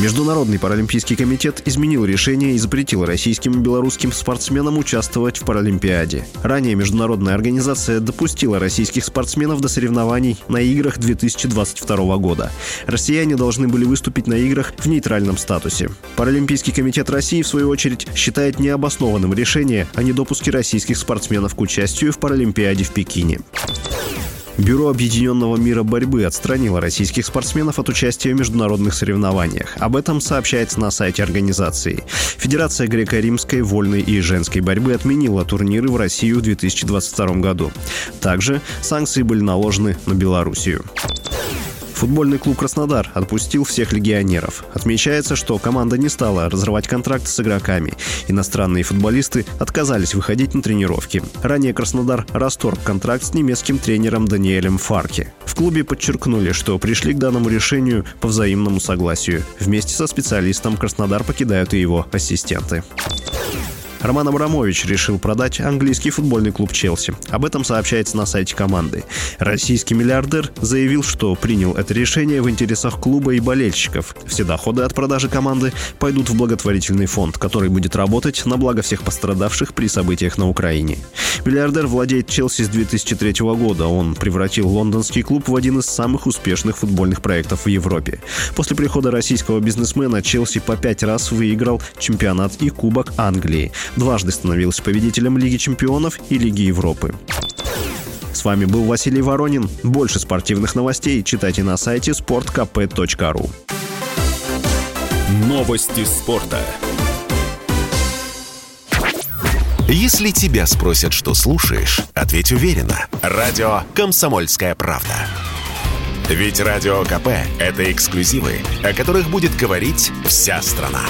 Международный паралимпийский комитет изменил решение и запретил российским и белорусским спортсменам участвовать в Паралимпиаде. Ранее международная организация допустила российских спортсменов до соревнований на играх 2022 года. Россияне должны были выступить на играх в нейтральном статусе. Паралимпийский комитет России, в свою очередь, считает необоснованным решение о недопуске российских спортсменов к участию в Паралимпиаде в Пекине. Бюро Объединенного мира борьбы отстранило российских спортсменов от участия в международных соревнованиях. Об этом сообщается на сайте организации. Федерация греко-римской, вольной и женской борьбы отменила турниры в Россию в 2022 году. Также санкции были наложены на Белоруссию. Футбольный клуб «Краснодар» отпустил всех легионеров. Отмечается, что команда не стала разрывать контракты с игроками. Иностранные футболисты отказались выходить на тренировки. Ранее «Краснодар» расторг контракт с немецким тренером Даниэлем Фарки. В клубе подчеркнули, что пришли к данному решению по взаимному согласию. Вместе со специалистом «Краснодар» покидают и его ассистенты. Роман Абрамович решил продать английский футбольный клуб Челси. Об этом сообщается на сайте команды. Российский миллиардер заявил, что принял это решение в интересах клуба и болельщиков. Все доходы от продажи команды пойдут в благотворительный фонд, который будет работать на благо всех пострадавших при событиях на Украине. Миллиардер владеет Челси с 2003 года. Он превратил лондонский клуб в один из самых успешных футбольных проектов в Европе. После прихода российского бизнесмена Челси по пять раз выиграл чемпионат и Кубок Англии дважды становился победителем Лиги чемпионов и Лиги Европы. С вами был Василий Воронин. Больше спортивных новостей читайте на сайте sportkp.ru. Новости спорта. Если тебя спросят, что слушаешь, ответь уверенно. Радио «Комсомольская правда». Ведь Радио КП – это эксклюзивы, о которых будет говорить вся страна.